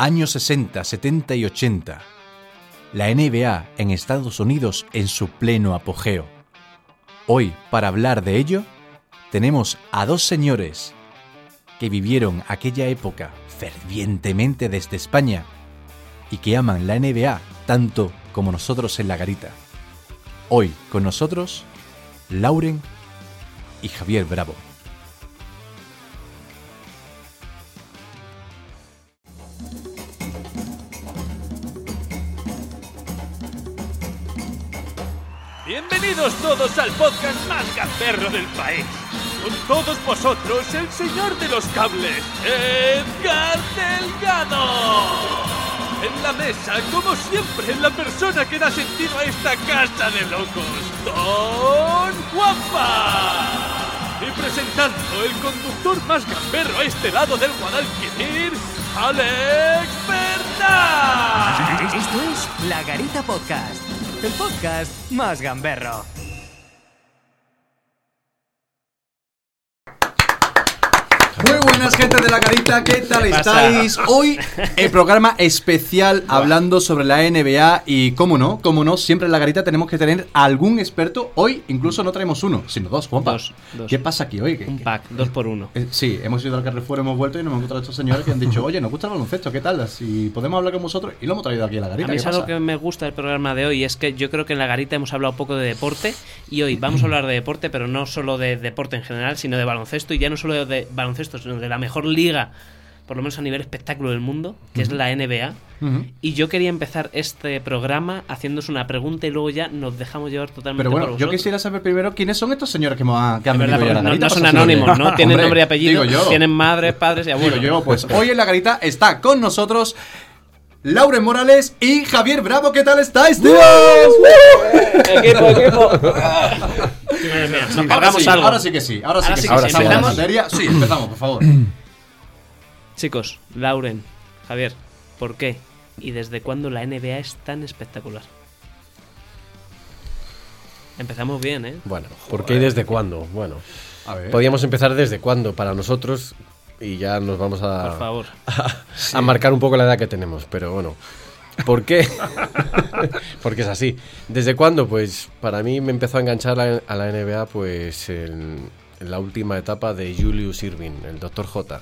Años 60, 70 y 80. La NBA en Estados Unidos en su pleno apogeo. Hoy, para hablar de ello, tenemos a dos señores que vivieron aquella época fervientemente desde España y que aman la NBA tanto como nosotros en la garita. Hoy con nosotros, Lauren y Javier Bravo. Gamberro del país. Con todos vosotros, el señor de los cables, Edgar Delgado. En la mesa, como siempre, la persona que da sentido a esta casa de locos, Don Juanpa. Y presentando el conductor más gamberro a este lado del Guadalquivir, Alex Bernal. Esto es La Garita Podcast, el podcast más gamberro. Muy buenas gente de la carita, ¿qué tal estáis? Hoy el programa especial hablando sobre la NBA y cómo no, cómo no, siempre en la garita tenemos que tener algún experto. Hoy incluso no traemos uno, sino dos, Juanpa. Dos, dos. ¿Qué pasa aquí hoy? ¿Qué- Un pack, dos por uno. Eh, Sí, hemos ido al Carrefour, hemos vuelto y nos hemos encontrado a estos señores que han dicho, oye, nos gusta el baloncesto, ¿qué tal? Si podemos hablar con vosotros y lo hemos traído aquí a la A garita. mí ¿qué es algo que me gusta del programa de hoy, es que yo creo que en la garita hemos hablado poco de deporte y hoy vamos a hablar de deporte, pero no solo de deporte en general, sino de baloncesto y ya no solo de baloncesto, sino de la mejor liga, por lo menos a nivel espectáculo del mundo, que es la NBA. Y yo quería empezar este programa haciéndose una pregunta y luego ya nos dejamos llevar totalmente Pero bueno, por yo quisiera saber primero quiénes son estos señores que, hemos, que han verdad, no, no son anónimos, ¿no? Tienen Hombre, nombre y apellido, digo tienen madres, padres y Digo abuelos. yo, pues hoy en la garita está con nosotros Lauren Morales y Javier Bravo. ¿Qué tal estáis, tíos? equipo, equipo. Nos Ahora cargamos sí, algo. ahora sí que sí. Ahora sí Ahora que sí sí. que ¿Empezamos? materia. Sí, empezamos, por favor. Chicos, Lauren, Javier, ¿por qué y desde cuándo la NBA es tan espectacular? Empezamos bien, ¿eh? Bueno, ¿por qué y desde cuándo? Bueno, A ver. podríamos empezar desde cuándo para nosotros y ya nos vamos a, Por favor. a marcar un poco la edad que tenemos, pero bueno. ¿Por qué? Porque es así. ¿Desde cuándo? Pues para mí me empezó a enganchar a la NBA pues en, en la última etapa de Julius Irving, el Dr. J.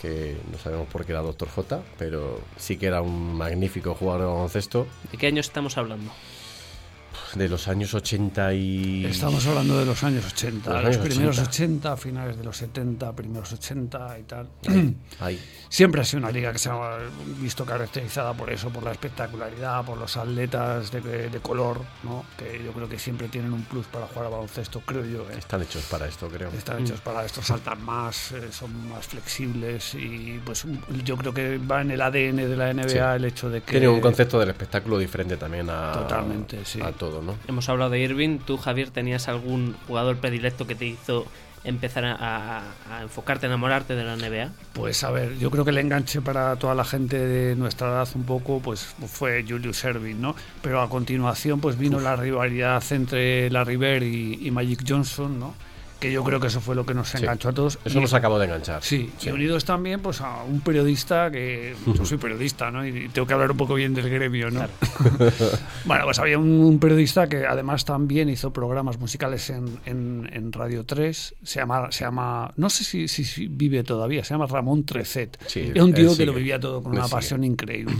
Que no sabemos por qué era Dr. J, pero sí que era un magnífico jugador de baloncesto ¿De qué años estamos hablando? de los años 80 y... Estamos hablando de los años 80, Los los, años primeros 80. 80. finales de los 70, primeros 80 y tal. Ahí. Siempre ha sido una liga que se ha visto caracterizada por eso, por la espectacularidad, por los atletas de, de color, ¿no? que yo creo que siempre tienen un plus para jugar a baloncesto, creo yo. ¿eh? Están hechos para esto, creo. Están hechos para esto, saltan más, eh, son más flexibles y pues yo creo que va en el ADN de la NBA Sí. el hecho de que... Tiene un concepto del espectáculo diferente también a, Totalmente, sí. a todo, ¿no? Hemos hablado de Irving. ¿Tú, Javier, tenías algún jugador predilecto que te hizo empezar a, a- a enfocarte, a enamorarte de la NBA? Pues a ver, yo creo que el enganche para toda la gente de nuestra edad un poco pues fue Julius Erving, ¿no? Pero a continuación pues vino la rivalidad entre Larry Bird y, y Magic Johnson, ¿no? Que yo creo que eso fue lo que nos enganchó a todos. Eso Y- nos acabó de enganchar. Sí, y unidos también pues a un periodista que yo soy periodista, ¿no? Y tengo que hablar un poco bien del gremio, ¿no? bueno, pues había un, un periodista que además también hizo programas musicales en, en- en Radio 3, se llama, se llama no sé si, si- si vive todavía, se llama Ramón Trecet. Sí, es un tío que sigue. lo vivía todo con Él una sigue. pasión increíble.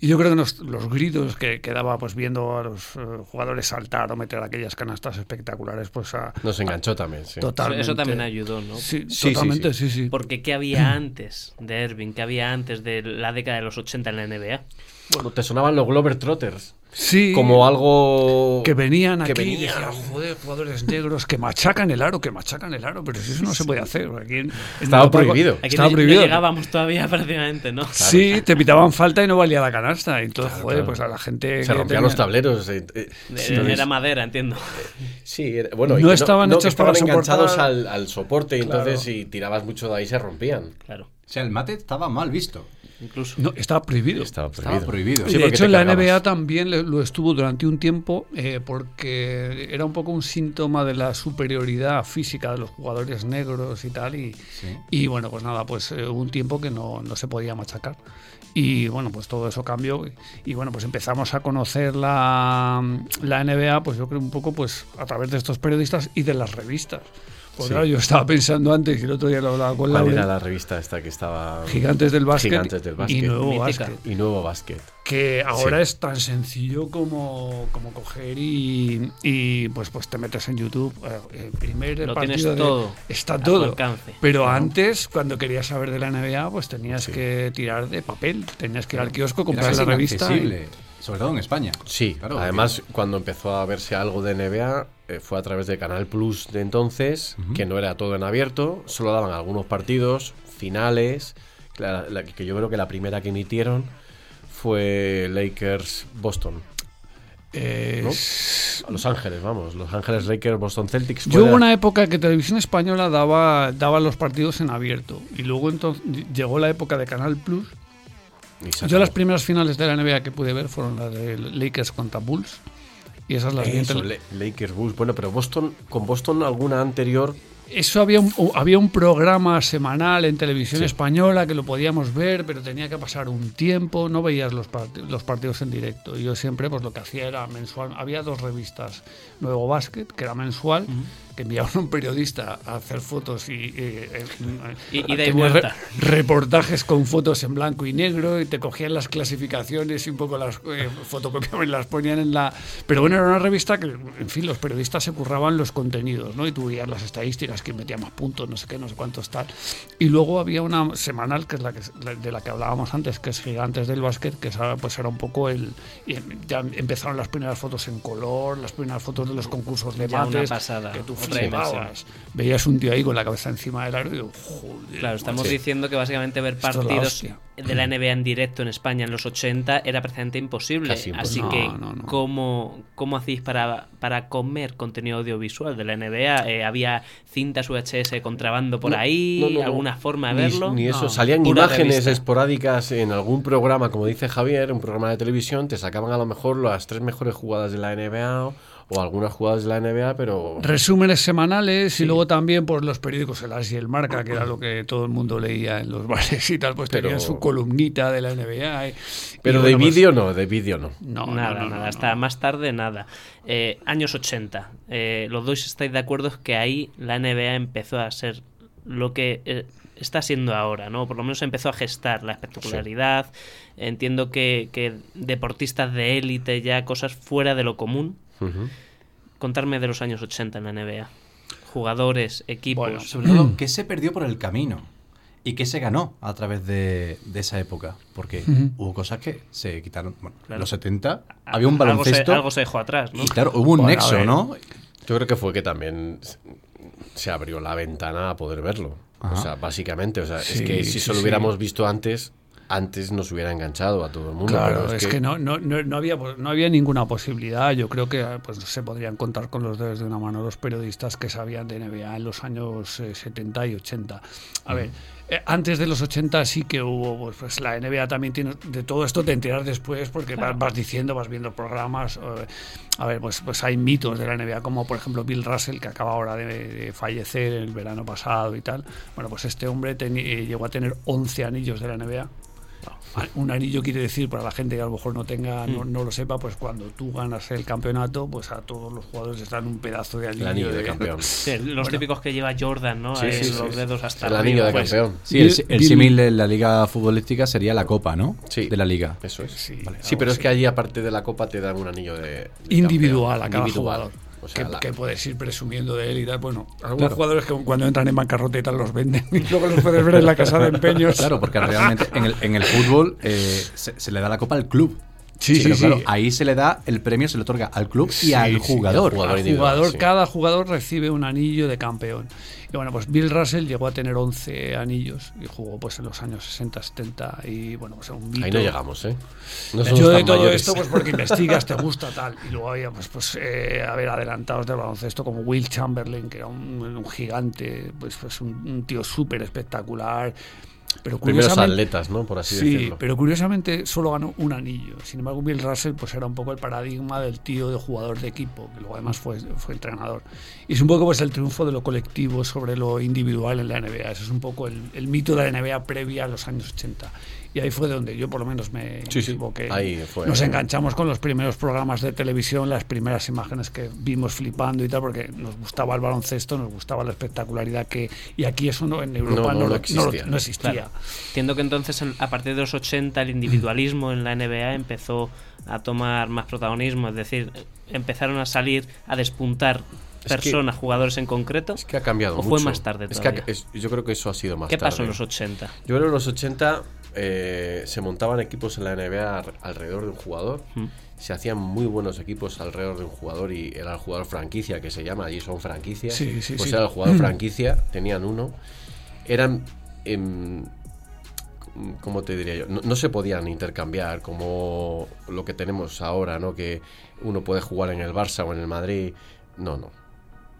Y yo creo que nos- los gritos que, que daba pues viendo a los eh, jugadores saltar o meter aquellas canastas espectaculares, pues a, Nos enganchó también, sí. Totalmente. eso también ayudó, ¿no? Sí, Sí, sí, totalmente, sí. sí, sí. Porque ¿qué había antes de Irving? ¿Qué había antes de la década de los 80 en la NBA? Bueno, te sonaban los Glover Trotters. Sí. Como algo. que venían que aquí y venían. decían, joder, jugadores negros que machacan el aro, que machacan el aro, pero si eso no se puede hacer. Aquí en- Estaba prohibido. Aquí Estaba no, no prohibido. llegábamos todavía prácticamente, ¿no? Sí, te pitaban falta y no valía la canasta. Entonces, joder, claro. pues a la gente. Se rompían tenía- los tableros. eh, eh, sí, Era madera, entiendo. Sí, era- bueno, y No estaban que hechos estaban para enganchados al, al soporte y Claro. entonces si tirabas mucho de ahí se rompían. Claro. sea, el mate estaba mal visto. Incluso. No, estaba prohibido. Estaba Estaba prohibido. Sí, de hecho, en la. NBA también lo estuvo durante un tiempo eh, porque era un poco un síntoma de la superioridad física de los jugadores negros y tal. Y, y bueno, pues nada, pues eh, hubo un tiempo que no, no se podía machacar. Y bueno, pues todo eso cambió. Y, y bueno, pues empezamos a conocer la, la NBA, pues yo creo un poco pues a través de estos periodistas y de las revistas. Sí. claro, yo estaba pensando antes, y el otro día lo hablaba con ¿Cuál Laura, era la revista esta que estaba? Gigantes del Básquet, Gigantes del Básquet. y Nuevo. Básquet Y Nuevo Básquet. que ahora Sí. es tan sencillo como, como coger y, y, pues pues te metes en YouTube eh, el primer Lo partido tienes de- todo está todo alcance. pero antes cuando querías saber de la NBA pues tenías que tirar de papel tenías que ir al kiosco comprar la revista y- inaccesible, sobre todo en España. Sí, Claro, además cuando empezó a verse algo de NBA eh, fue a través de Canal Plus de entonces, que no era todo en abierto, solo daban algunos partidos, finales, la- la- que yo creo que la primera que emitieron fue Lakers Boston. eh, ¿no? Los Ángeles, vamos, Los Ángeles Lakers Boston Celtics. Yo hubo una época que Televisión Española daba, daba los partidos en abierto y luego entonces llegó la época de Canal Plus Yo las primeras finales de la NBA que pude ver fueron las de Lakers contra Bulls. Y esas las vi en Eso, tele- Le- Lakers Bulls. Bueno, pero Boston, con Boston alguna anterior Eso había un, había un programa semanal en televisión Sí. española que lo podíamos ver, pero tenía que pasar un tiempo, no veías los, part- los partidos en directo. Y yo siempre pues lo que hacía era mensual. Había dos revistas, Nuevo Básquet, que era mensual, que enviaban a un periodista a hacer fotos y... eh, Y- y tenía vuelta. reportajes con fotos en blanco y negro y te cogían las clasificaciones y un poco las eh, fotocopiaban y las ponían en la... Pero bueno, era una revista que, en fin, los periodistas se curraban los contenidos, ¿no? Y tú veías las estadísticas, quién metía más puntos, no sé qué, no sé cuántos tal. Y luego había una semanal, que es la que, de la que hablábamos antes, que es Gigantes del Básquet, que esa, pues era un poco el... y ya empezaron las primeras fotos en color, las primeras fotos de los concursos de Ya mates, pasada, que tú flipabas. Veías un tío ahí con la cabeza encima del aro y digo, joder. Claro, estamos macho". diciendo que básicamente ver Esto es partidos. De la NBA en directo en España en los 80 era prácticamente imposible. Casi Así que, No, no, no. ¿cómo, cómo hacéis para, para comer contenido audiovisual de la NBA? Eh, ¿Había cintas VHS contrabando por No, ahí? no, no, no. ¿Alguna forma de Ni- verlo? Ni, eso, No. salían imágenes revista. esporádicas en algún programa, como dice Javier, un programa de televisión, te sacaban a lo mejor las tres mejores jugadas de la NBA o, algunas jugadas de la NBA, pero resúmenes semanales y luego también por los periódicos el As y el Marca, que era lo que todo el mundo leía en los bares y tal, pues Pero- tenían su columnita de la NBA. y- pero y de bueno, pues, vídeo no, de vídeo no. nada, no, no, nada. no. Hasta más tarde, nada. Eh, años 80. Eh, los dos estáis de acuerdo que ahí la NBA empezó a ser lo que eh, está siendo ahora, ¿no? Por lo menos empezó a gestar la espectacularidad. Entiendo que, que deportistas de élite, ya cosas fuera de lo común. Contarme de los años 80 en la NBA. Jugadores, equipos. Bueno, Sobre todo, ¿qué se perdió por el camino? ¿Y qué se ganó a través de, de esa época? Porque hubo cosas que se quitaron. Bueno, en los 70 había un algo se, baloncesto. algo se dejó atrás, ¿no? Y claro, hubo un Bueno, nexo. ¿no? Yo creo que fue que también se- abrió la ventana a poder verlo. Ajá. O sea, básicamente, o sea, es que si sí, solo sí. hubiéramos visto antes, antes nos hubiera enganchado a todo el mundo. Claro, pero es, que, no, no, no, no había, no había ninguna posibilidad. Yo creo que pues, se podrían contar con los dedos de una mano los periodistas que sabían de NBA en los años eh, 70 y 80. A ver, eh, antes de los 80 sí que hubo, pues, pues, la NBA también tiene, de todo esto te enteras después porque vas, vas diciendo, vas viendo programas. eh, a ver, pues, pues hay mitos de la NBA, como por ejemplo Bill Russell, que acaba ahora de, de fallecer el verano pasado y tal. Bueno, pues este hombre eh, llegó a tener 11 anillos de la NBA. Un anillo quiere decir, para la gente que a lo mejor no tenga, Mm. no, no lo sepa, pues cuando tú ganas el campeonato, pues a todos los jugadores les dan un pedazo de anillo. el anillo de campeón. Sí, los típicos que lleva Jordan, ¿no? Sí, Ahí sí, los sí. dedos hasta El arriba. anillo de Pues, campeón. Sí, el, el símil de la liga futbolística sería la copa, ¿no? Sí. De la liga. Eso es. Sí, pero es que allí, aparte de la copa, te dan un anillo de. de individual a cada Individual. jugador. O sea, que, la- que puedes ir presumiendo de él y tal. Bueno, algunos Claro. jugadores que cuando entran en bancarrota y tal los venden y luego los puedes ver en la casa de empeños. Claro, porque realmente en el, en el fútbol eh, se, se le da la copa al club. Sí, sí, Pero sí. claro, ahí se le da el premio, se le otorga al club y al jugador. al jugador Al individual, jugador, sí. cada jugador recibe un anillo de campeón. Y bueno, pues Bill Russell llegó a tener 11 anillos y jugó pues en los años 60, 70 y bueno, pues un mito. Ahí no llegamos, ¿eh? No somos Yo de todo mayores. esto, pues porque investigas, te gusta tal. Y luego había, pues, pues eh, a ver, adelantados del baloncesto como Will Chamberlain, que era un, un gigante, pues, pues un, un tío súper espectacular. Pero Primeros atletas, ¿no? Por así sí, decirlo. pero curiosamente solo ganó un anillo. Sin embargo, Bill Russell pues era un poco el paradigma del tío de jugador de equipo, que luego además fue, fue entrenador. Y es un poco pues el triunfo de lo colectivo sobre lo individual en la NBA. Ese es un poco el, el mito de la NBA previa a los años 80. Y ahí fue donde yo por lo menos me Sí, sí, equivoqué. ahí fue. Nos enganchamos con los primeros programas de televisión, las primeras imágenes que vimos flipando y tal, porque nos gustaba el baloncesto, nos gustaba la espectacularidad que... Y aquí eso no, en Europa no, no, no lo- existía. no lo- no existía. Claro. Entiendo que entonces en- a partir de los 80 el individualismo en la NBA empezó a tomar más protagonismo, es decir, empezaron a salir, a despuntar que- personas, jugadores en concreto. Es que ha cambiado ¿O mucho. fue más tarde Es que ha- todavía? es- yo creo que eso ha sido más ¿Qué tarde. pasó en los 80? Yo creo que en los 80 eh, se montaban equipos en la NBA alrededor de un jugador. Mm. Se hacían muy buenos equipos alrededor de un jugador y era el jugador franquicia que se llama, allí son franquicias. Sí, sí, pues sí. era el jugador franquicia, tenían uno. Eran. em, ¿Cómo te diría yo? No, no se podían intercambiar como lo que tenemos ahora, ¿no? Que uno puede jugar en el Barça o en el Madrid. No, no.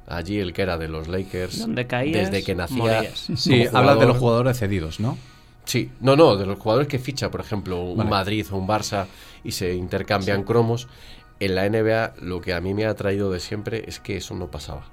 Allí el que era de los Lakers, Donde caías, desde que nacía. morías. Sí, hablas de los jugador- jugadores cedidos, ¿no? Sí, no, no, de los jugadores que ficha, por ejemplo, un Vale. Madrid o un Barça y se intercambian cromos. En la NBA lo que a mí me ha traído de siempre es que eso no pasaba.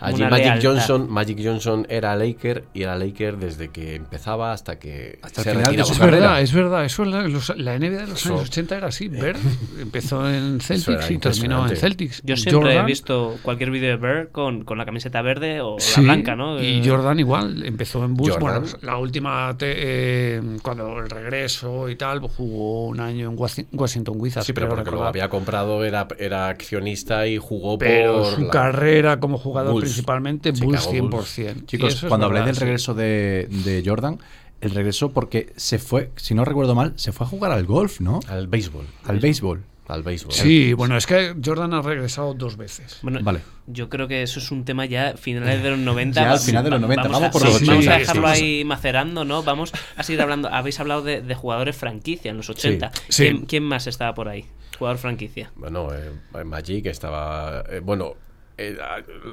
Allí una Magic lealtad. Johnson, Magic Johnson era Laker y era Laker desde que empezaba hasta que Hasta se final de retiraba. su Es carrera. verdad, es verdad. Eso la, los- la NBA de los Eso- años 80 era así. Bird empezó en Celtics y terminó en. Celtics. Yo siempre he visto cualquier vídeo de Bird con, con la camiseta verde o Sí, la blanca, ¿no? Y Eh, Jordan igual, empezó en Bulls. Jordan. Bueno, la última, te- eh, cuando el regreso y tal, jugó un año en Washington Wizards. Sí, pero porque lo había comprado, era, era accionista y jugó Pero por su la- carrera como jugador Bulls. principalmente, Bulls Bulls. 100%. Y Chicos, cuando verdad, del sí. regreso de, de Jordan, el regreso porque se fue, si no recuerdo mal, se fue a jugar al golf, ¿no? al béisbol. Al béisbol. Al béisbol. Sí, bueno, es que Jordan ha regresado dos veces. Bueno, Vale. yo creo que eso es un tema ya finales de los 90. Ya al final de los 90, vamos a, por los sí, Vamos 80. a dejarlo Sí, sí. ahí macerando, ¿no? Vamos a seguir hablando. Habéis hablado de, de jugadores franquicia en los 80. Sí. ¿Quién, quién más estaba por ahí? Jugador franquicia. Bueno, eh, Magic estaba. eh, bueno, eh,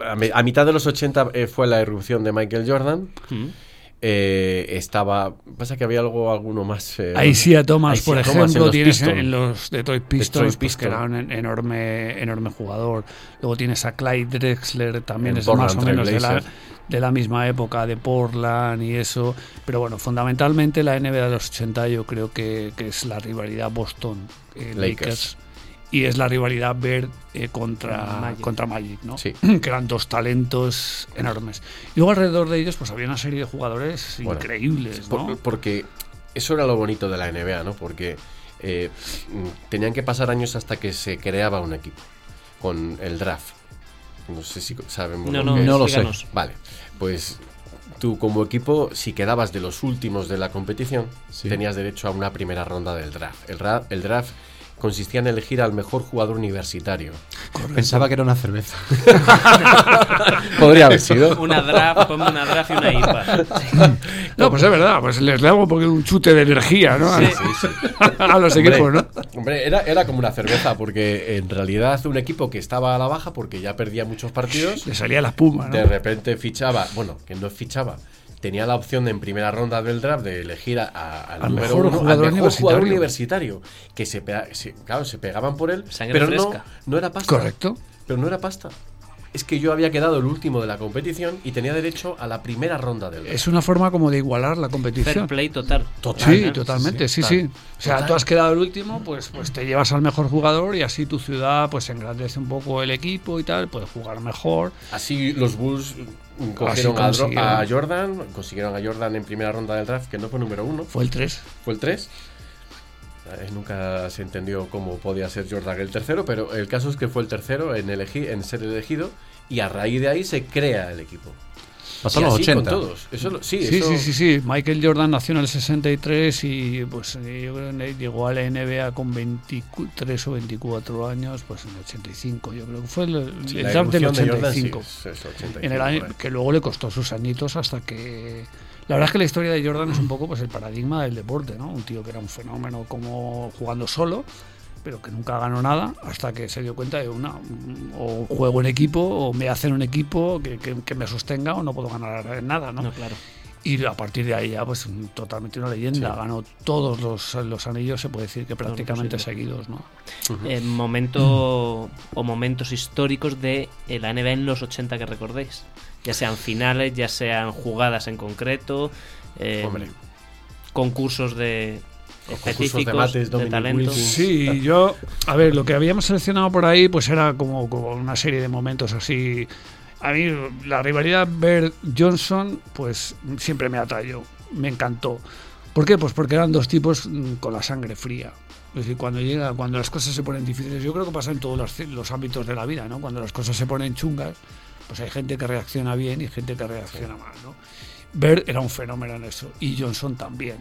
a, a mi- a mitad de los 80 eh, fue la irrupción de Michael Jordan. Mm. Eh, estaba. Pasa que había algo, alguno más. eh, Ahí sí a Thomas, por Thomas en ejemplo, los tienes Pistons. en los Detroit Pistons, Detroit pues, que era un en- enorme, enorme jugador. Luego tienes a Clyde Drexler, también En es más o menos de la, de la misma época de Portland y eso. Pero bueno, fundamentalmente la NBA de los 80 yo creo que, que es la rivalidad Boston-Lakers. Y es la rivalidad Bird eh, contra, Magic. contra Magic, ¿no? Sí. que eran dos talentos enormes. Y luego alrededor de ellos pues había una serie de jugadores Bueno, increíbles, por- ¿no? porque eso era lo bonito de la NBA, ¿no? Porque eh, tenían que pasar años hasta que se creaba un equipo con el draft. No sé si sabemos No, lo no. No lo sé. Vale, pues tú como equipo, si quedabas de los últimos de la competición, Sí. tenías derecho a una primera ronda del draft. El, el draft consistía en elegir al mejor jugador universitario. Pensaba que era una cerveza. Podría haber sido. Una draft, ponme una draft y una IPA. No, pues es verdad, pues les damos un poquito un chute de energía, ¿no? Sí. a los Hombre, equipos, ¿no? Hombre, era, era como una cerveza, porque en realidad un equipo que estaba a la baja, porque ya perdía muchos partidos, Le salía la espuma, ¿no? de repente fichaba, bueno, que no fichaba, tenía la opción de en primera ronda del draft de elegir a- a- al, Al número mejor uno, jugador al mejor jugador universitario. universitario, que se, pega- se- claro, se pegaban por él, Sangre pero fresca. no, no era pasta. Correcto. Pero no era pasta. Es que yo había quedado el último de la competición y tenía derecho a la primera ronda del draft. Es una forma como de igualar la Fair competición. play total. Sí, ¿no? totalmente, sí, sí, sí. O sea, Total. tú has quedado el último, pues, pues te llevas al mejor jugador y así tu ciudad pues engrandece un poco el equipo y tal, puedes jugar mejor. Así los Bulls mm, cogieron a, Dro- consiguieron. a Jordan, consiguieron a Jordan en primera ronda del draft, que no fue número uno, Fue el 3. fue el 3. nunca se entendió cómo podía ser Jordan el tercero, pero el caso es que fue el tercero en, elegi- en ser elegido y a raíz de ahí se crea el equipo. Pasó Y a los así con 80. todos. Eso lo- sí, Sí, eso- sí, sí, sí. Michael Jordan nació en el 63 y pues eh, yo creo que llegó a la NBA con 23 o 24 años, pues en el 85. Yo creo que fue el, sí, draft del evolución de Jordan, sí, 85. es eso, 85, en el año que luego le costó sus añitos hasta que la verdad es que la historia de Jordan es un poco pues el paradigma del deporte no un tío que era un fenómeno como jugando solo pero que nunca ganó nada hasta que se dio cuenta de una o juego en equipo o me hacen un equipo que, que- que me sostenga o no puedo ganar nada no, No, claro. Y a partir de ahí ya, pues totalmente una leyenda. Ganó todos los, los anillos, se puede decir que prácticamente seguidos, ¿no? Eh, momento o momentos históricos de eh, la NBA en los 80 que recordéis. Ya sean finales, ya sean jugadas en concreto, eh, concursos de específicos de mates, de talento. Sí, yo, a ver, lo que habíamos seleccionado por ahí, pues era como, como una serie de momentos así. A mí la rivalidad Bird Johnson, pues siempre me atrayó, me encantó. ¿Por qué? Pues porque eran dos tipos mm, con la sangre fría. Es decir, cuando llega, cuando las cosas se ponen difíciles, yo creo que pasa en todos los, los ámbitos de la vida, ¿no? Cuando las cosas se ponen chungas, pues hay gente que reacciona bien y gente que reacciona mal, ¿no? Bird era un fenómeno en eso y Johnson también.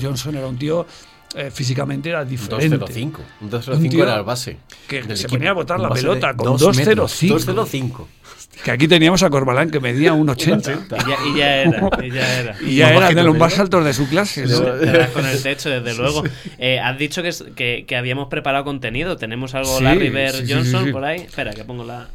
Johnson era un tío eh, físicamente era diferente. 2-0-5. Un Un 2-0-5 tío era el base. Que del se equipo. ponía a botar la pelota con dos metros. 2-0-5. 2-0-5. Que aquí teníamos a Corbalán que medía 1,80. Y ya, y ya era, y ya era. Y ya era de los más altos de su clase. ¿no? Con el techo, desde luego. Eh, has dicho que, que, que habíamos preparado contenido. ¿Tenemos algo Sí, Larry Bird sí, sí, Johnson sí, sí. por ahí? Espera, que pongo la.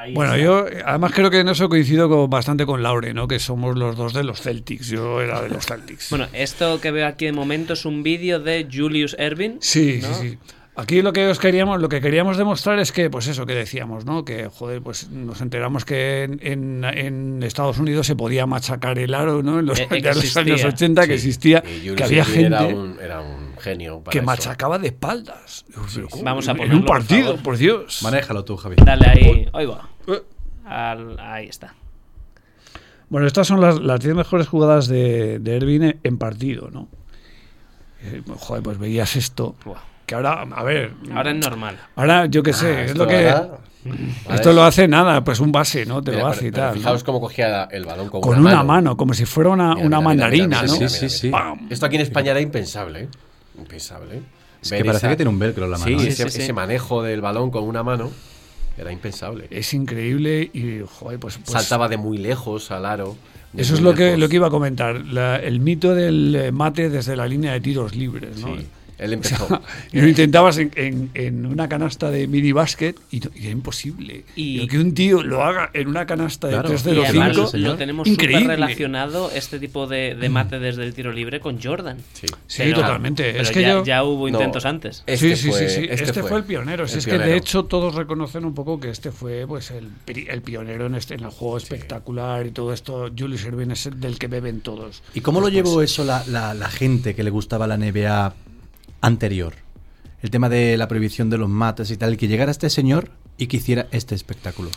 Ahí Bueno, está. yo además creo que en eso coincido con- bastante con Laure, ¿no? Que somos los dos de los Celtics. Yo era de los Celtics. Bueno, esto que veo aquí de momento es un vídeo de Julius Erving. Sí, ¿no? sí, sí. Aquí lo que os queríamos, lo que queríamos demostrar es que, pues eso que decíamos, ¿no? Que joder, pues nos enteramos que en, en- en Estados Unidos se podía machacar el aro, ¿no? En los, Eh, ya en los existía. años 80 que existía, que había gente Era un, era un genio. para que eso. machacaba de espaldas. Vamos a en ponerlo, un por partido, favor. por Dios. Manéjalo tú, Javi. Dale ahí. Ahí va. Eh. Al- ahí está. Bueno, estas son las, las 10 mejores jugadas de, de Ervin en partido, ¿no? Eh, joder, pues veías esto. Que ahora, a ver. Ahora es normal. Ahora, yo qué sé, Ah, es esto lo que. ahora- Esto es- lo hace nada, pues un base, ¿no? Te Mira, lo pero- hace y tal. ¿no? Fijaos cómo cogía el balón con, Con una mano. como si fuera una, Mira, una mira, mandarina, mira, ¿no? mira, Sí, mira, sí, mira. sí. Esto aquí en España era impensable. ¿eh? Impensable. Es Ver que parece esa- que tiene un velcro en la mano. Sí, ¿eh? ese, Sí, sí, sí. ese manejo del balón con una mano era impensable. Es increíble y, joder, pues. pues Saltaba de muy lejos al aro. Eso es lo que, lo que iba a comentar. la- el mito del eh, mate desde la línea de tiros libres, ¿no? Sí, él empezó. Y lo intentabas en, en- en una canasta de mini basket y, no- y era imposible. Y- Y que un tío lo haga en una canasta de Claro. 3 Y de los además 5. señor. lo tenemos súper relacionado este tipo de, de mate desde el tiro libre con Jordan. Sí. Sí, Pero- totalmente. pero es que ya, yo. ya hubo No. intentos antes. Este sí, sí, fue- sí, sí. este Este, fue, fue el pionero. Si el es que de pionero. hecho todos reconocen un poco que este fue pues el, el pionero en, este, en el juego espectacular y todo esto. Julius Erving es el del que beben todos. ¿Y cómo lo llevó eso la, la- la gente que le gustaba la NBA anterior? El tema de la prohibición de los mates y tal, que llegara este señor y que hiciera este espectáculo.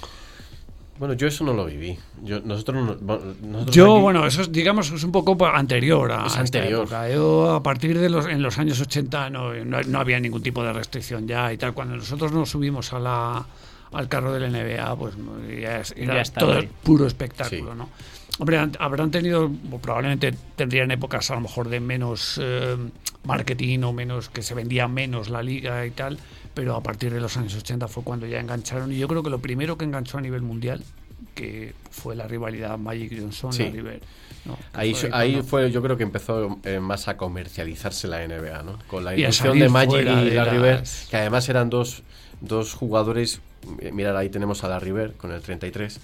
Bueno, yo eso no lo viví. Yo, nosotros, no- bueno, nosotros Yo, aquí- bueno, eso es, digamos, es un poco anterior a Es esta anterior. época. Yo, a partir de los, en los años 80 no, no, no había ningún tipo de restricción ya y tal. Cuando nosotros nos subimos a la, al carro del NBA, pues ya es- era Ya todo ahí. puro espectáculo, Sí. ¿no? Hombre, habrán tenido, o probablemente tendrían épocas a lo mejor de menos eh, marketing o menos, que se vendía menos la liga y tal, pero a partir de los años 80 fue cuando ya engancharon y yo creo que lo primero que enganchó a nivel mundial que fue la rivalidad Magic Johnson Sí. Que Ahí, fue ahí cuando- fue, yo creo que empezó eh, más a comercializarse la NBA, ¿no? Con la inclusión de Magic y de las- Bird, que además eran dos, dos jugadores. eh, Mirad, ahí tenemos a Larry Bird con el 33,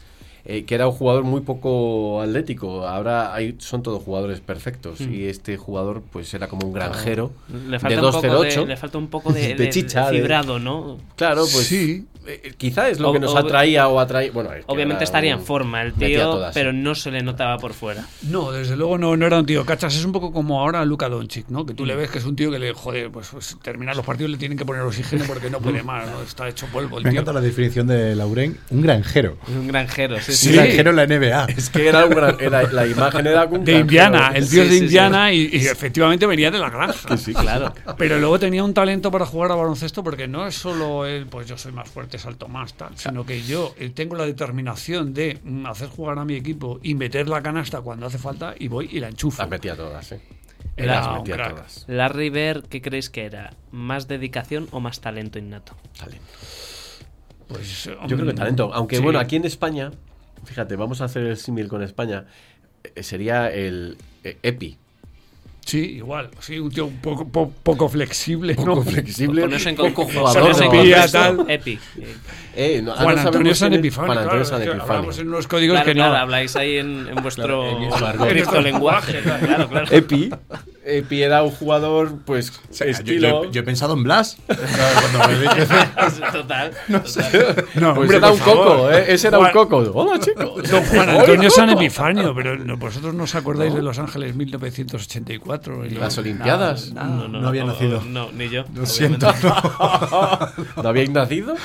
eh, que era un jugador muy poco atlético. Ahora hay, son todos jugadores perfectos. Mm. Y este jugador, pues era como un granjero Le de falta, un poco de, 208. le falta un poco de, De de- chicha, de de- fibrado, ¿no? Claro, pues Sí. Eh, quizá es lo O- que nos atraía o atraía. Bueno, es que Obviamente estaría un- en forma el tío, pero no se le notaba por fuera. No, desde luego no, no era un tío cachas. Es un poco como ahora Luka Doncic, ¿no? Que tú Mm. le ves que es un tío que le, joder, pues, pues terminar los partidos le tienen que poner oxígeno porque no puede más, ¿no? Está hecho polvo el Me tío. encanta la definición de Lauren, un granjero. Es un granjero, sí, sí. Un granjero en la NBA. Es que era un gran- era- la imagen era un De. Indiana, el tío Sí, de sí, sí. Indiana Y, y efectivamente venía de la granja. Sí, Claro. Pero luego tenía un talento para jugar a baloncesto porque no es solo él, pues yo soy más fuerte, salto más, tal, sino que yo eh, tengo la determinación de mm, hacer jugar a mi equipo y meter la canasta cuando hace falta y voy y la enchufo. Las metía todas, ¿eh? Era Las metía crack. todas. Larry Bird, ¿qué creéis que era? ¿Más dedicación o más talento innato? Talento. Pues, Yo creo que mm, talento. Aunque sí. bueno, aquí en España, fíjate, vamos a hacer el símil con España, eh, sería el eh, Epi. Sí, igual. Sí, un tío un poco, po- poco flexible, ¿no? Poco flexible, Ponerse en poco con- jugador. tal. Epi. Eh, no, Juan Antonio San. Juan Antonio San hablamos en unos códigos Claro, que no. claro, habláis ahí en, en vuestro Claro, en. Claro, claro. Epi, Epi era un jugador, pues, O sea, yo- estilo... Yo, yo he pensado en Blas. Cuando me dices- Total. No, pues hombre, era un favor. coco, ¿eh? Ese era Juan- un coco. Hola, chicos. Don Juan Antonio San. Epifanio, pero no- vosotros no os acordáis de Los Ángeles 1984. y Las Olimpiadas. No, no había nacido. No, ni yo. Lo siento. ¿No habéis nacido?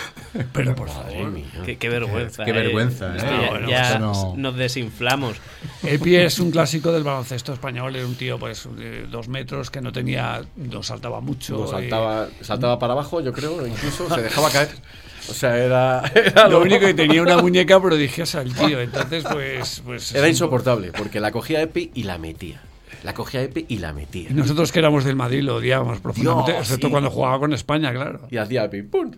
Pero por favor. mía. Qué, qué vergüenza. Qué eh. vergüenza, eh. ya Bueno, ya esto no- nos desinflamos. Epi es un clásico del baloncesto español, era un tío pues de dos metros que no tenía, no saltaba mucho. No, y- saltaba, saltaba para abajo, yo creo, incluso se dejaba caer. O sea, era, era Lo único que tenía una muñeca prodigiosa el tío, entonces pues... pues Era insoportable, porque la cogía Epi y la metía. La cogía Epi y la metía. Nosotros que éramos del Madrid lo odiábamos profundamente, Dios, excepto sí. cuando jugaba con España, claro. Y hacía Epi, ¡pum!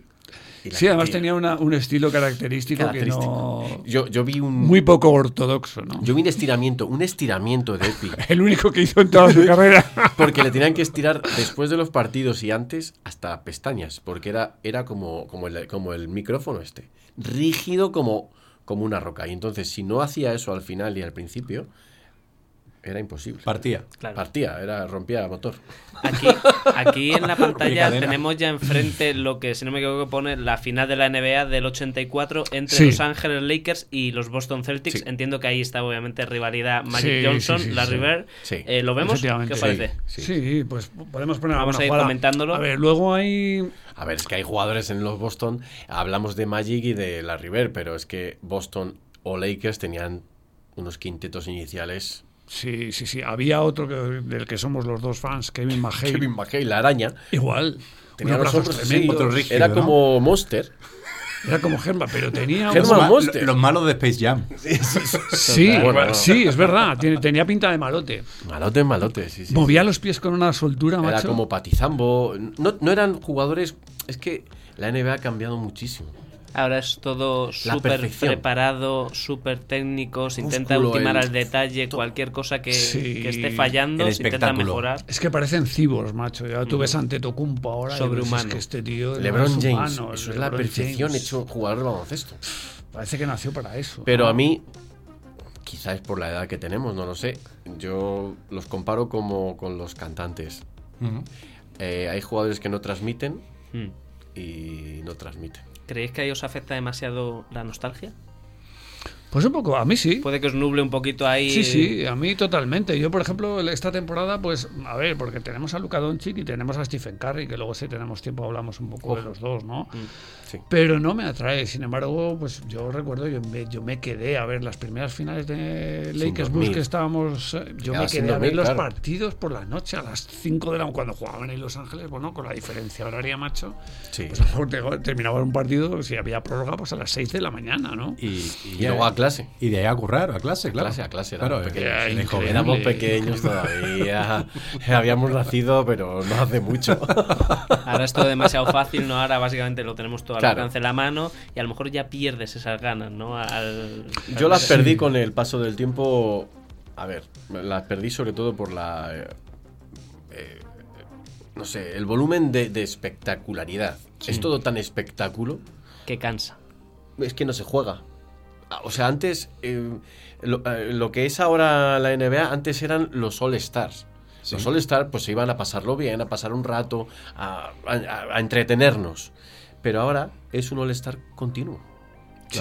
Y Sí, además tenía una- un estilo característico, que no... Yo, yo vi un. Muy poco ortodoxo, ¿no? Yo vi un estiramiento, un estiramiento de Epi. El único que hizo en toda su carrera. Porque le tenían que estirar después de los partidos y antes hasta pestañas. Porque era, era como, como, el, como el micrófono este. Rígido como, como una roca. Y entonces, si no hacía eso al final y al principio, era imposible. Partía. Claro. Partía, era, rompía motor. Aquí, aquí en la pantalla tenemos ya enfrente lo que, si no me equivoco, pone la final de la NBA del 84 entre Sí. Los Ángeles Lakers y los Boston Celtics. Sí. Entiendo que ahí está obviamente rivalidad Magic Sí, Johnson, sí, sí, Larry sí. Bird. Sí. Eh, ¿Lo vemos? ¿Qué os parece? Sí, Sí, pues podemos poner Vamos a ir jugada. comentándolo. A ver, luego hay... A ver, es que hay jugadores en los Boston. Hablamos de Magic y de la River, pero es que Boston o Lakers tenían unos quintetos iniciales. Sí, sí, sí. Había otro que- del que somos los dos fans, Kevin McHale. Kevin McHale, la araña. Igual. Tenía los brazos hombros tremendos. otro rígido, Era ¿no? como Monster. Era como Germa, pero tenía... Germa Monster. los malos de Space Jam. Sí, sí, es verdad. tiene- tenía pinta de malote. Malote, malote, sí, sí. Movía los pies con una soltura, Era macho. como Patizambo. No, no eran jugadores. Es que la NBA ha cambiado muchísimo. Ahora es todo súper preparado, súper técnico, se intenta Músculo, ultimar el- al detalle, cualquier cosa que, Sí. que esté fallando, El se intenta mejorar. Es que parecen cibos, macho. Ya tú ves ante Tocumpo ahora. Sobrehumano. Es que este tío. LeBron es James. humano, eso es la perfección James. hecho jugador de baloncesto. Parece que nació para eso. Pero ¿no? a mí, quizás por la edad que tenemos, no lo sé. Yo los comparo como con los cantantes. Eh, hay jugadores que no transmiten Hmm. y no transmiten. ¿Creéis que ahí os afecta demasiado la nostalgia? Pues un poco, a mí sí. Puede que os nuble un poquito ahí. Sí, sí, a mí totalmente. Yo, por ejemplo, esta temporada, pues, a ver, porque tenemos a Luka Doncic y tenemos a Stephen Curry, que luego si tenemos tiempo hablamos un poco de los dos, ¿no? Sí. Pero no me atrae. Sin embargo, pues yo recuerdo, yo me, yo me quedé a ver las primeras finales de Lakers Bulls que estábamos. eh, Yo me quedabas sin quedé a ver los claro. partidos por la noche a las 5 de la cuando jugaban en Los Ángeles, bueno, con la diferencia horaria, macho. Sí. Pues a lo mejor te- terminaba un partido, si había prórroga, pues a las 6 de la mañana, ¿no? Y, Y luego a clase. Y de ahí a currar, a clase, claro. Clase a clase, Claro, éramos pequeños. Éramos pequeños todavía. Habíamos nacido, pero no hace mucho. Ahora es todo demasiado fácil, ¿no? Ahora básicamente lo tenemos todo al Claro. alcance de la mano y a lo mejor ya pierdes esas ganas, ¿no? Al- Yo las perdí con el paso del tiempo. A ver, las perdí sobre todo por la. eh, eh, no sé, el volumen de, de espectacularidad. Es todo tan espectáculo. Que cansa. Es que no se juega. Ah, O sea, antes. eh, lo, eh, lo que es ahora la NBA, antes eran los All-Stars. Los All-Stars, pues se iban a pasarlo bien, a pasar un rato, a, a- a entretenernos. Pero ahora es un All-Star continuo.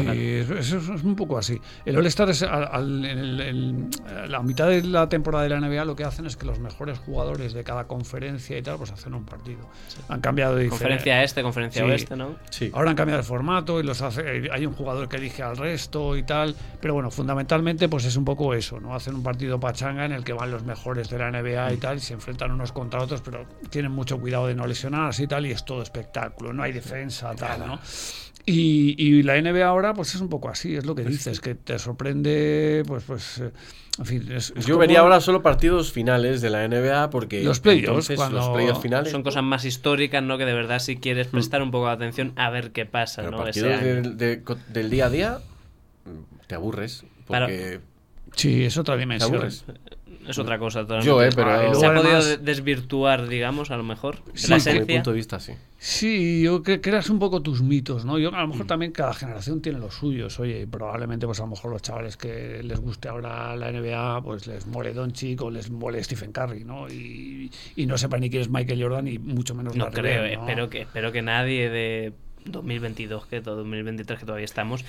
Sí, eso eso es un poco así. El All-Star es al- al- en el- el- la mitad de la temporada de la NBA lo que hacen es que los mejores jugadores de cada conferencia y tal, pues hacen un partido. Han cambiado de Conferencia este, conferencia Sí. oeste, ¿no? Sí. Ahora han cambiado el formato y los hace, hay un jugador que elige al resto y tal, pero bueno, fundamentalmente pues es un poco eso, ¿no? Hacen un partido pachanga en el que van los mejores de la NBA y tal, y se enfrentan unos contra otros, pero tienen mucho cuidado de no lesionarse y tal, y es todo espectáculo, no hay defensa, tal, ¿no? Y, y la NBA ahora pues es un poco así, es lo que dices, que te sorprende, pues, pues, eh, en fin, es, es Yo como- vería ahora solo partidos finales de la NBA porque Los playoffs, entonces cuando- los playoffs finales Son cosas más históricas, ¿no? Que de verdad si quieres prestar un poco de atención a ver qué pasa, pero ¿no? Ese partidos año. del, de- co- del día a día mm, te aburres Para- porque Sí, es otra dimensión. Es otra cosa. totalmente. Yo, eh, pero- Ah, Se ha podido además- desvirtuar, digamos, a lo mejor. Sí, la Desde mi esencia. punto de vista, sí. Sí, yo que creas un poco tus mitos, ¿no? Yo a lo Mm. mejor también cada generación tiene los suyos, oye, y probablemente pues a lo mejor los chavales que les guste ahora la NBA, pues les mole Doncic o les mole Stephen Curry, ¿no? Y, y no sepan ni quién es Michael Jordan y mucho menos No Larry creo, ¿no? espero que espero que nadie de 2022, que todo 2023 que todavía estamos,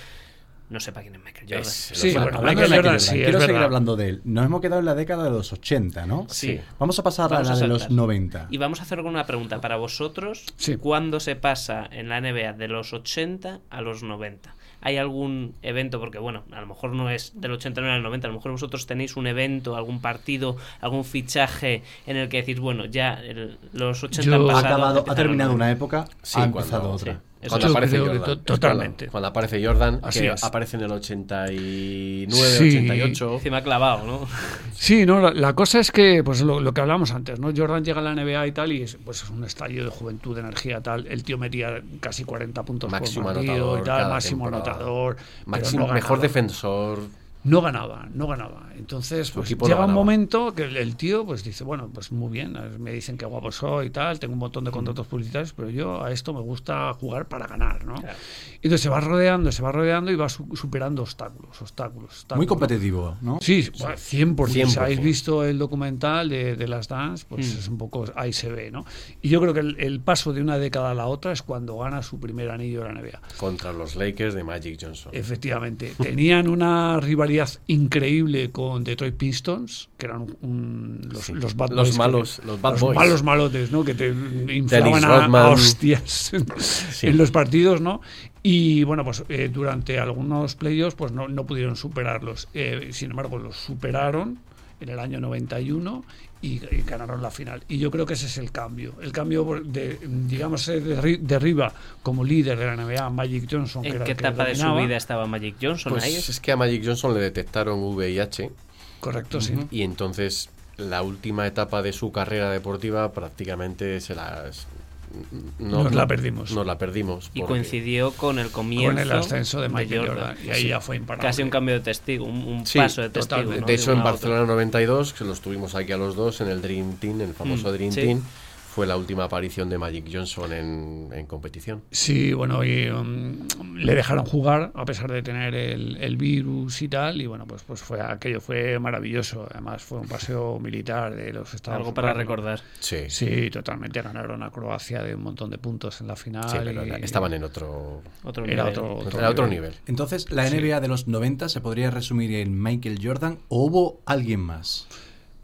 no sepa quién es Michael Jordan. Es- Sí, Bueno, Jordan, Quiero seguir verdad. hablando de él. Nos hemos quedado en la década de los 80, ¿no? Sí. Vamos a pasar Vamos a a la de los saltar. 90. Y vamos a hacer una pregunta para vosotros. Sí. ¿Cuándo se pasa en la NBA de los 80 a los 90? ¿Hay algún evento? Porque, bueno, a lo mejor no es del 89 al 90, a lo mejor vosotros tenéis un evento, algún partido, algún fichaje en el que decís, bueno, ya el- los 80 Yo- han Ha, pasado. acabado, ha terminado una época, Sí, ha cuando- empezado otra. sí. Eso Cuando aparece Jordan. to- totalmente. Cuando, cuando aparece Jordan, Así que es. aparece en el 89, Sí. 88. Encima clavado, ¿no? Sí, no, la, la cosa es que, pues lo, lo que hablábamos antes, ¿no? Jordan llega a la NBA y tal, y es, pues es un estallido de juventud, de energía, tal. El tío metía casi 40 puntos Máximo por partido anotador y tal, máximo temporada. anotador. Máximo, no mejor defensor. No ganaba, no ganaba. Entonces, pues, no llega un momento que el, el tío pues dice, bueno, pues muy bien, me dicen que guapo soy y tal, tengo un montón de contratos publicitarios, pero yo a esto me gusta jugar para ganar, ¿no? Claro. Entonces se va rodeando, se va rodeando y va su- superando obstáculos, obstáculos, obstáculos. Muy competitivo, ¿no? Sí, bueno, 100%. Si 100%. habéis visto el documental de, de las Dance, pues Mm. es un poco, ahí se ve, ¿no? Y yo creo que el, el paso de una década a la otra es cuando gana su primer anillo de la NBA. Contra los Lakers de Magic Johnson. Efectivamente. Tenían una rivalidad increíble con Detroit Pistons, que eran un- los, Sí. los bad Los que- malos- los bad los boys. malos malotes, ¿no? Que te inflaban a, hostias Sí. en los partidos, ¿no? Y bueno, pues eh, durante algunos playoffs pues no, no pudieron superarlos. Eh, sin embargo, los superaron en el año 91 y, y ganaron la final. Y yo creo que ese es el cambio. El cambio de, digamos, ser de, ri- de arriba como líder de la NBA, Magic Johnson. que ¿En era qué etapa de su vida estaba Magic Johnson Pues ahí? es que a Magic Johnson le detectaron VIH Correcto, sí. y entonces la última etapa de su carrera deportiva prácticamente se Nos la perdimos. Nos la perdimos. Y coincidió con el comienzo Con el ascenso de Michael Jordan. Y ahí Sí. ya fue imparable. Casi un cambio de testigo, un, un Sí, paso de testigo. De hecho, en. Barcelona 92, que los tuvimos aquí a los dos en el Dream Team, el famoso Mm, Dream sí. Team, fue la última aparición de Magic Johnson en, en competición. Sí, bueno, y um, le dejaron jugar a pesar de tener el, el virus y tal, y bueno, pues, pues fue aquello fue maravilloso. Además fue un paseo militar de los Estados Algo para Unidos. recordar. Sí, Sí, totalmente. Ganaron a Croacia de un montón de puntos en la final. Sí, pero y- era- estaban en otro, Otro Era nivel. otro, era otro nivel. Entonces, ¿la NBA de los 90 se podría resumir en Michael Jordan o hubo alguien más?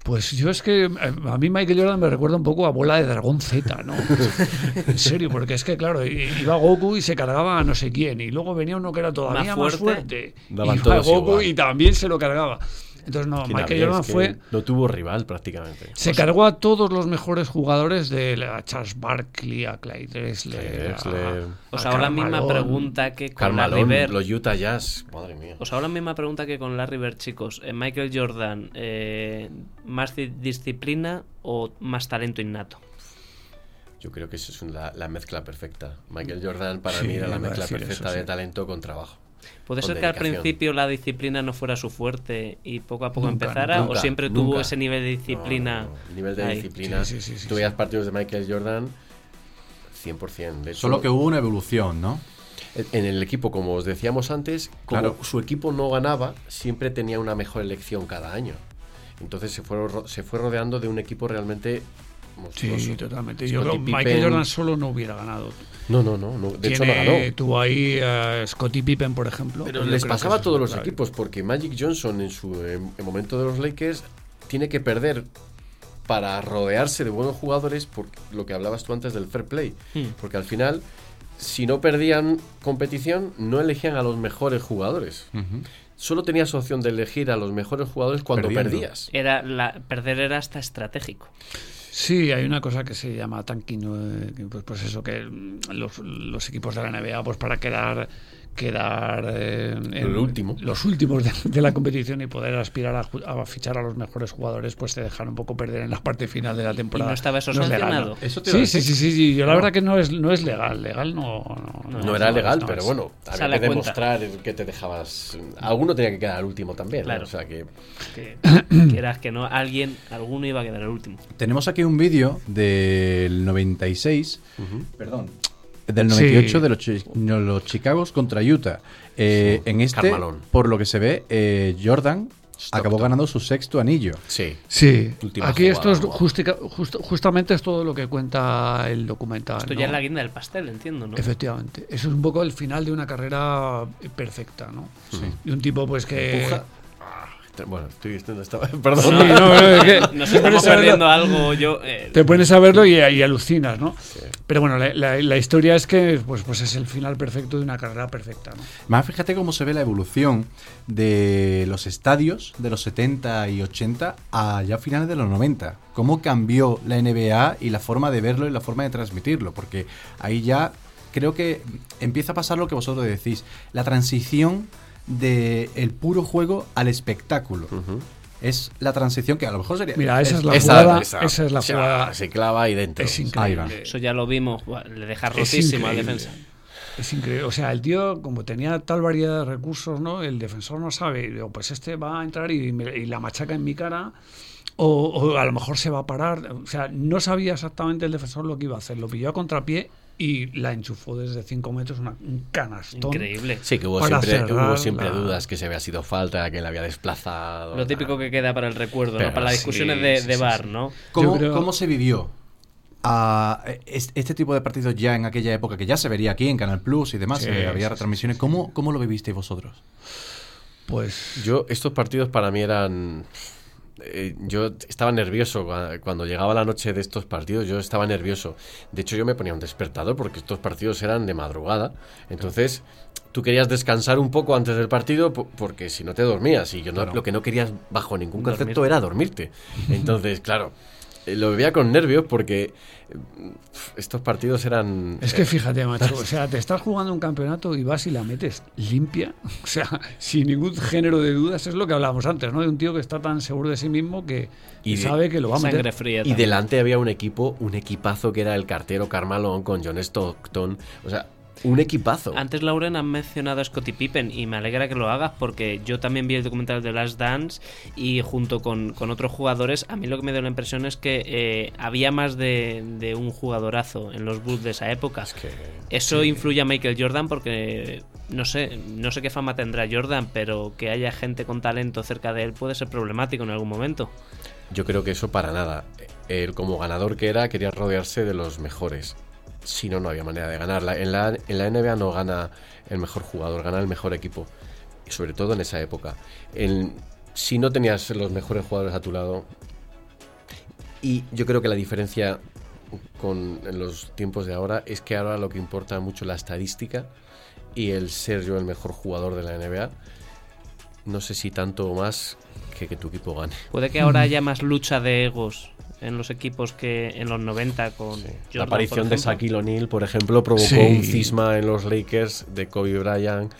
Pues yo es que eh, a mí Michael Jordan me recuerda un poco a Bola de Dragón Z, ¿no? en serio, porque es que claro, iba Goku y se cargaba a no sé quién, y luego venía uno que era todavía Más más fuerte. fuerte, Daban y iba Goku igual. y también se lo cargaba. Entonces no, ¿Quién Michael había? Jordan Es que fue No tuvo rival prácticamente. se cargó a todos los mejores jugadores de la Charles Barkley, a Clyde Drexler, Clyde a- Drexler. Os a hago la Karl misma pregunta que con Larry Bird. los Utah Jazz, madre mía. Os hago la misma pregunta que con Larry Bird, chicos. Eh, Michael Jordan, eh, ¿más di- disciplina o más talento innato? Yo creo que eso es la, la mezcla perfecta. Michael Jordan para Sí, mí era la mezcla perfecta eso, de sí. talento con trabajo. ¿Puede ser que al principio la disciplina no fuera su fuerte y poco a poco Nunca, empezara? ¿O Nunca, siempre tuvo ese nivel de disciplina? No, no, no. El nivel de ahí? disciplina. Sí, sí, sí, sí, Tú veías sí. partidos de Michael Jordan 100%. De hecho, Solo que hubo una evolución, ¿no? En el equipo, como os decíamos antes, como Claro. su equipo no ganaba, siempre tenía una mejor elección cada año. Entonces se fue, ro- se fue rodeando de un equipo realmente monstruoso. Sí, totalmente. Yo creo Michael Jordan solo no hubiera ganado. No, no, no, no, De hecho no ganó. Tuvo ahí a Scottie Pippen, por ejemplo. Pero les pasaba a todos los equipos, porque Magic Johnson en su en, en momento de los Lakers tiene que perder para rodearse de buenos jugadores, por lo que hablabas tú antes del fair play. Hmm. Porque al final, si no perdían competición, no elegían a los mejores jugadores. Solo tenías opción de elegir a los mejores jugadores cuando Perdiendo. perdías. Era la, perder era hasta estratégico. Sí, hay una cosa que se llama tanking. Eh, pues, pues eso, que mm, los, los equipos de la NBA, pues para quedar quedar eh, en El último. los últimos de, de la competición y poder aspirar a, fichar a los mejores jugadores, pues te dejan un poco perder en la parte final de la temporada. no estaba eso es sancionado? ¿no? Eso te iba a Sí, sí, decir. sí, sí, sí. Yo la verdad que no es, no es legal. Legal no. No, No, era legal, no pero es. bueno, había que cuenta. demostrar que te dejabas. Alguno tenía que quedar al último también. O sea que. Que quieras que no, alguien, alguno iba a quedar el último. Tenemos aquí un vídeo del 96, perdón, del 98 Sí. de los, chi- los Chicagos contra Utah. Eh, en este, Carmalón. por lo que se ve, eh, Jordan acabó ganando su sexto anillo. Sí. Sí, Última aquí esto es justica- justo- justamente es todo lo que cuenta el documental. Esto ¿no? ya es la guinda del pastel, entiendo, ¿no? Efectivamente. Eso es un poco el final de una carrera perfecta, ¿no? Y un tipo, pues que. Empuja. Bueno, estoy diciendo estaba. Sí, Perdón. no, no, es que- Nos estamos pones a verlo- perdiendo algo. Yo, eh, Te pones a verlo y, y alucinas, ¿no? Pero bueno, la, la- la historia es que pues, pues es el final perfecto de una carrera perfecta, ¿no? Más fíjate cómo se ve la evolución de los estadios de los 70 y 80 a ya finales de los 90. Cómo cambió la NBA y la forma de verlo y la forma de transmitirlo. Porque ahí ya creo que empieza a pasar lo que vosotros decís. La transición del puro juego al espectáculo. Es la transición que a lo mejor sería... Mira, esa es la Esa- jugada. esa- Esa es la o sea, jugada. Se clava ahí dentro. Es Ahí increíble. va. eso ya lo vimos. Le deja al increíble. defensa. Es increíble. O sea, el tío, como tenía tal variedad de recursos, ¿no? El defensor no sabe, digo, pues este va a entrar y, me- y la machaca en mi cara. O, o a lo mejor se va a parar. O sea, no sabía exactamente el defensor lo que iba a hacer. Lo pilló a contrapié y la enchufó desde 5 metros, una- un canastón. Increíble. Sí, que hubo siempre, hubo siempre la- dudas que se había sido falta, que le había desplazado. Lo típico que queda para el recuerdo, ¿no? Para las discusiones sí, de, sí, de sí, bar, sí. ¿no? ¿Cómo, creo- cómo se vivió a es- este tipo de partidos ya en aquella época que ya se vería aquí en Canal Plus y demás? Sí, eh, había retransmisiones. ¿Cómo, ¿Cómo lo vivisteis vosotros? Pues Yo, estos partidos para mí eran. Eh, yo estaba nervioso cua- cuando llegaba la noche de estos partidos. Yo estaba nervioso. De hecho, yo me ponía un despertador porque estos partidos eran de madrugada. Entonces, tú querías descansar un poco antes del partido po- porque si no te dormías. Y yo no- lo que no querías bajo ningún concepto Dormirte. era dormirte. Entonces, claro, lo vivía con nervios porque eh, estos partidos eran. Es que fíjate, macho, o sea, te estás jugando un campeonato y vas y la metes limpia, o sea, sin ningún género de dudas, es lo que hablábamos antes, ¿no? De un tío que está tan seguro de sí mismo que Y de- sabe que lo va a meter. Fría. Y delante había un equipo, un equipazo que era el cartero Carmalón con John Stockton. O sea, un equipazo. Antes, Lauren, han mencionado a Scottie Pippen y me alegra que lo hagas porque yo también vi el documental de Last Dance y junto con, con otros jugadores, a mí lo que me dio la impresión es que eh, había más de, de un jugadorazo en los Bulls de esa época. Eso influye a Michael Jordan porque no sé, no sé qué fama tendrá Jordan, pero que haya gente con talento cerca de él puede ser problemático en algún momento. Yo creo que eso para nada. Él, como ganador que era, quería rodearse de los mejores. Si no, no había manera de ganarla. En la, en la NBA no gana el mejor jugador, gana el mejor equipo. Y sobre todo en esa época. En- si no tenías los mejores jugadores a tu lado. Y yo creo que la diferencia con en los tiempos de ahora es que ahora lo que importa mucho la estadística y el ser yo el mejor jugador de la NBA. No sé si tanto o más que que tu equipo gane. Puede que ahora haya más lucha de egos en los equipos que en los 90 con Jordan, la aparición de. Shaquille O'Neal, por ejemplo, provocó Sí. un cisma en los Lakers de Kobe Bryant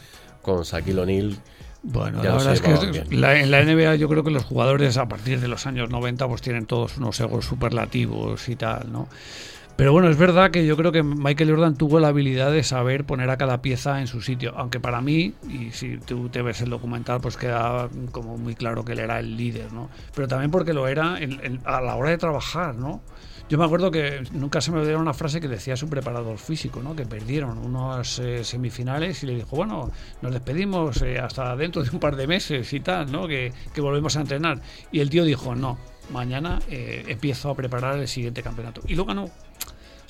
con Shaquille O'Neal. Bueno, Ya la lo verdad sé, es que la- en la NBA yo creo que los jugadores a partir de los años 90 pues tienen todos unos egos superlativos y tal, ¿no? Pero bueno, es verdad que yo creo que Michael Jordan tuvo la habilidad de saber poner a cada pieza en su sitio, aunque para mí, y si tú te ves el documental, pues queda como muy claro que él era el líder, ¿no? Pero también porque lo era en- en- a la hora de trabajar, ¿no? Yo me acuerdo que nunca se me olvidó una frase que decía su preparador físico, ¿no? Que perdieron unas eh, semifinales y le dijo, bueno, nos despedimos eh, hasta dentro de un par de meses y tal, ¿no? Que, que volvemos a entrenar. Y el tío dijo, no, mañana eh, empiezo a preparar el siguiente campeonato. Y lo ganó.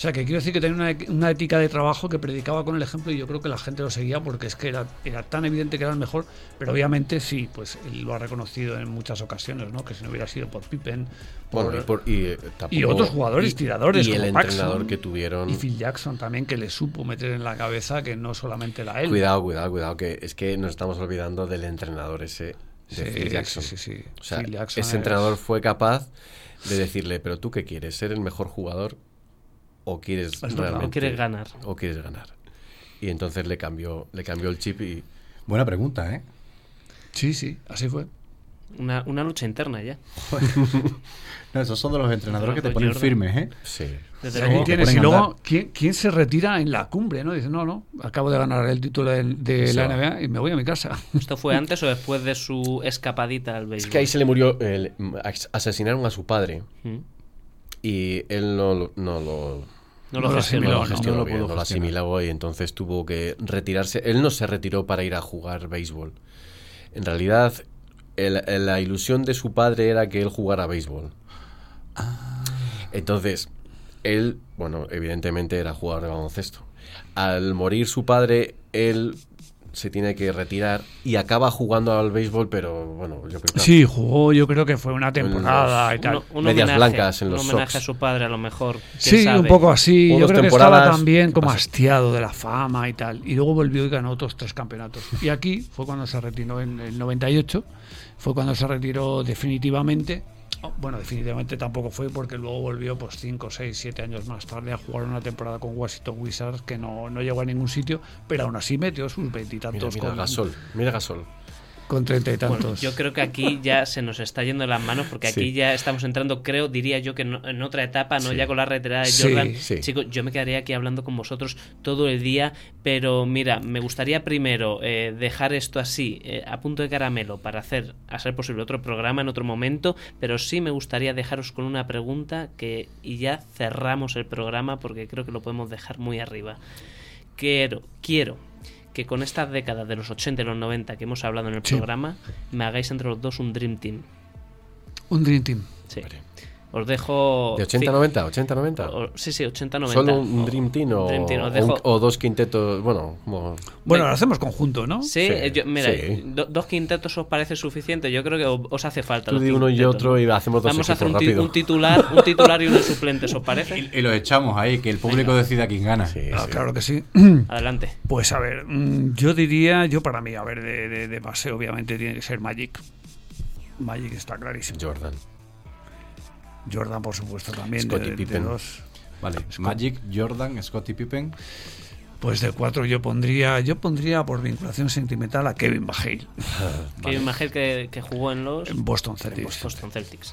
O sea, que quiero decir que tenía una, una ética de trabajo que predicaba con el ejemplo y yo creo que la gente lo seguía porque es que era, era tan evidente que era el mejor, pero obviamente sí, pues él lo ha reconocido en muchas ocasiones, ¿no? Que si no hubiera sido por Pippen, por, Bueno, y, por- y, eh, tampoco- y otros jugadores y- tiradores Y el como entrenador Paxson que tuvieron. y Phil Jackson también, que le supo meter en la cabeza que no solamente era él. Cuidado, cuidado, cuidado, que es que nos estamos olvidando del entrenador ese de Sí, Phil Jackson. sí, sí, sí. O sea, Phil Jackson ese es- entrenador fue capaz de decirle, pero tú qué quieres, ser el mejor jugador o quieres verdad. realmente O quieres ganar. o quieres ganar. y entonces le cambió, le cambió el chip y Buena pregunta, ¿eh? Sí, sí, así fue. Una, una lucha interna ya. No, esos son de los entrenadores que te ponen Jordan. firmes, ¿eh? sí. Desde luego, tienes, y luego. ¿quién, quién se retira en la cumbre? ¿no? Dice, no, no, acabo de ganar el título de, la. NBA y me voy a mi casa. ¿Esto fue antes o después de su escapadita al béisbol? Es que ahí se le murió, el- as- asesinaron a su padre Mm. Y él no, lo- no lo, No lo No lo gestionó. no asimiló, lo no, gestionó no lo bien, pudo no lo gestionar. asimiló y entonces tuvo que retirarse. Él no se retiró para ir a jugar béisbol. En realidad, el- el- la ilusión de su padre era que él jugara béisbol. Entonces, él, bueno, evidentemente era jugador de baloncesto. Al morir su padre, él se tiene que retirar y acaba jugando al béisbol, pero bueno, yo creo que Sí, jugó, yo creo que fue una temporada y tal. Uno- un Medias homenaje, blancas en los Un homenaje Sox. a su padre, a lo mejor. Sí, sabe. un poco así. Yo dos creo que estaba también como hastiado de la fama y tal. Y luego volvió y ganó otros tres campeonatos. Y aquí fue cuando se retiró en el 98. Fue cuando se retiró definitivamente. Bueno, definitivamente tampoco fue porque luego volvió pues 5, 6, 7 años más tarde a jugar una temporada con Washington Wizards que no, no llegó a ningún sitio, pero aún así metió sus Mira, veintitantos mira con, Gasol, mira Gasol. Con treinta y tantos. Bueno, yo creo que aquí ya se nos está yendo las manos porque aquí Sí. ya estamos entrando, creo, diría yo que no- en otra etapa, no Sí. ya con la retirada de Sí, Jordan. sí. Chicos, yo me quedaría aquí hablando con vosotros todo el día, pero mira, me gustaría primero eh, dejar esto así, eh, a punto de caramelo, para hacer, a ser posible, otro programa en otro momento, pero sí me gustaría dejaros con una pregunta que y ya cerramos el programa porque creo que lo podemos dejar muy arriba. Quiero, quiero que con estas décadas de los 80 y los 90 que hemos hablado en el Sí. programa, me hagáis entre los dos un Dream Team. Un Dream Team. Sí. Os dejo. ¿De 80 ci- 90? 80 90? o- sí, sí, 80-90. ¿Solo un Dream Team o, Dream Team, os o dejo- un- o dos quintetos? Bueno, como- Bueno, lo hacemos conjunto, ¿no? Sí, Sí, yo- mira, sí. do- dos quintetos os parece suficiente. Yo creo que os hace falta. tú los di uno y otro y hacemos dos Vamos a hacer un, ti- rápido. un titular, un titular y unos suplentes, ¿os parece? Y, y lo echamos ahí, que el público decida quién gana. Sí, Ah, sí. claro que sí. Adelante. Pues a ver, mm, yo diría, yo para mí, a ver, de, de, de base obviamente tiene que ser Magic. Magic está clarísimo. Jordan. Jordan, por supuesto, también. Scottie de, de Pippen. dos. Vale, Magic, Jordan, Scottie Pippen. Pues de cuatro yo pondría, yo pondría por vinculación sentimental a Kevin Bajale Que imagino que, que jugó en los en Boston Celtics. Boston Celtics.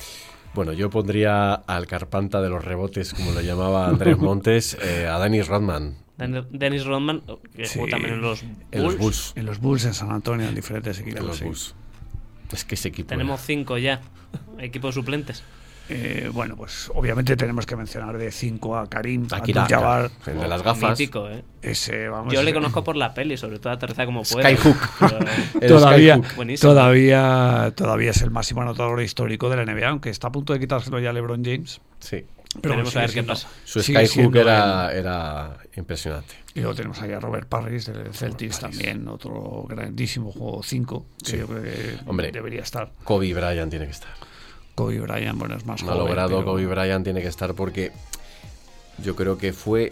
Bueno, yo pondría al carpanta de los rebotes, como lo llamaba Andrés Montes, eh, a Dennis Rodman. Den- Dennis Rodman, que Sí. jugó también en los Bulls. En los Bulls. En los Bulls en San Antonio, en diferentes equipos. En los sí. Bulls. Es que ese equipo. Tenemos cinco ya. Equipos suplentes. Eh, bueno, pues obviamente tenemos que mencionar de 5 a Karim Aquí Abdul-Jabbar. el de las gafas. Mítico, ¿eh? Ese, vamos, Yo le ese- conozco por la peli, sobre todo aterrizar como puede. Skyhook. Todavía, Skyhook. Todavía, todavía es el máximo anotador histórico de la NBA, aunque está a punto de quitárselo ya LeBron James. Sí. Pero sigue a ver qué pasa. Su Skyhook era, era impresionante. Y luego tenemos ahí a Robert Parrish del Celtics también, otro grandísimo juego 5, que Sí. yo creo que Hombre. debería estar. Kobe Bryant tiene que estar. Kobe Bryant, bueno, es más No joven, logrado pero- Kobe Bryant tiene que estar porque yo creo que fue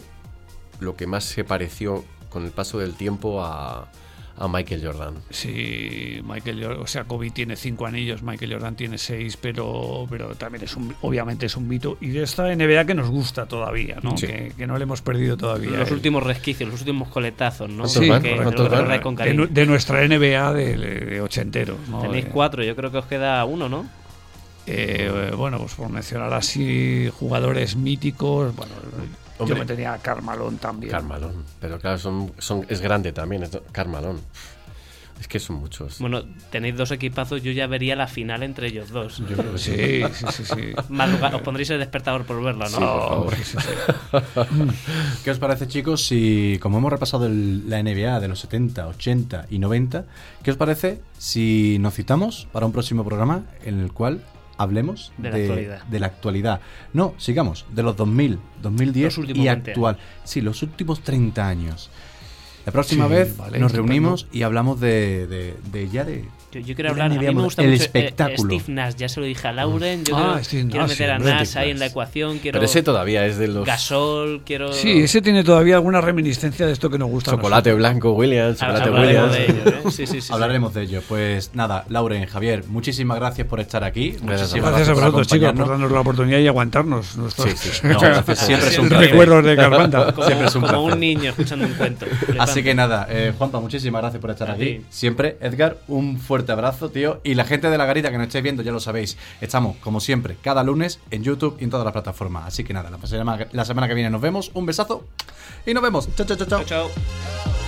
lo que más se pareció con el paso del tiempo a, a Michael Jordan. Sí, Michael Jordan, o sea, Kobe tiene cinco anillos, Michael Jordan tiene seis, pero, pero también es un, obviamente es un mito. Y de esta NBA que nos gusta todavía, ¿no? Sí. Que, que no le hemos perdido todavía. Los El- últimos resquicios, los últimos coletazos, ¿no? ¿Cuántos Sí? Que con de, de nuestra NBA de, de ochenteros, ¿no? Tenéis cuatro, yo creo que os queda uno, ¿no? Eh, bueno, pues por mencionar así jugadores míticos, bueno, Hombre. yo me tenía a Carmalón también. Carmalón. Pero claro, son, son, es grande también. Es Carmalón. Es que son muchos. Bueno, tenéis dos equipazos, yo ya vería la final entre ellos dos. Yo creo que sí. Sí, sí, sí, os pondréis el despertador por verla, ¿no? Sí, por favor. sí, sí. ¿Qué os parece, chicos, si, como hemos repasado el- la NBA de los 70, 80 y 90, ¿qué os parece si nos citamos para un próximo programa en el cual hablemos De la actualidad. de la actualidad? No, sigamos, de los 2000, 2010 Los y 20 actual. Sí, los últimos 30 años. La próxima Sí, vez vale, nos reunimos y hablamos de, de- de ya de, Yo, yo quiero hablar, a mí me gusta el mucho eh, espectáculo. Steve Nash, ya se lo dije a Lauren, yo Ah, quiero, quiero meter a Nash Steve ahí en la ecuación, quiero Pero ese todavía es de los Gasol, quiero... Sí, ese tiene todavía alguna reminiscencia de esto que nos gusta. a chocolate blanco Williams, chocolate hablaremos Williams. de ello, ¿eh? Sí, sí, sí, sí. Hablaremos de ello. Pues nada, Lauren, Javier, muchísimas gracias por estar aquí. Gracias a Muchísimas Gracias a por vosotros, chicos, por darnos la oportunidad y aguantarnos. Nuestros Sí, sí. No, gracias, siempre es un placer. recuerdos de Carvanta. Como, Siempre es un como un niño escuchando un cuento. Así que nada, eh, Juanpa, muchísimas gracias por estar A aquí. Siempre, Edgar, un fuerte abrazo, tío. Y la gente de la garita que nos estéis viendo, ya lo sabéis. Estamos, como siempre, cada lunes en YouTube y en todas las plataformas. Así que nada, la semana, que viene nos vemos. Un besazo y nos vemos. Chao, chao, chao. Chao, chao.